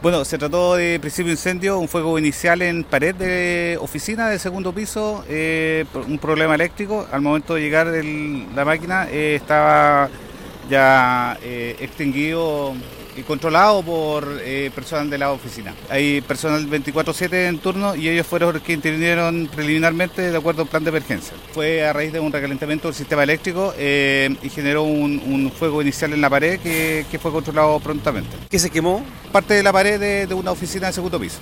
Bueno, se trató de principio incendio, un fuego inicial en pared de oficina del segundo piso, eh, un problema eléctrico. Al momento de llegar la máquina eh, estaba ya eh, extinguido y controlado por eh, personal de la oficina. Hay personal 24-7 en turno y ellos fueron los que intervinieron preliminarmente de acuerdo al plan de emergencia. Fue a raíz de un recalentamiento del sistema eléctrico eh, y generó un, fuego inicial en la pared que, fue controlado prontamente. ¿Qué se quemó? Parte de la pared de, de una oficina de segundo piso.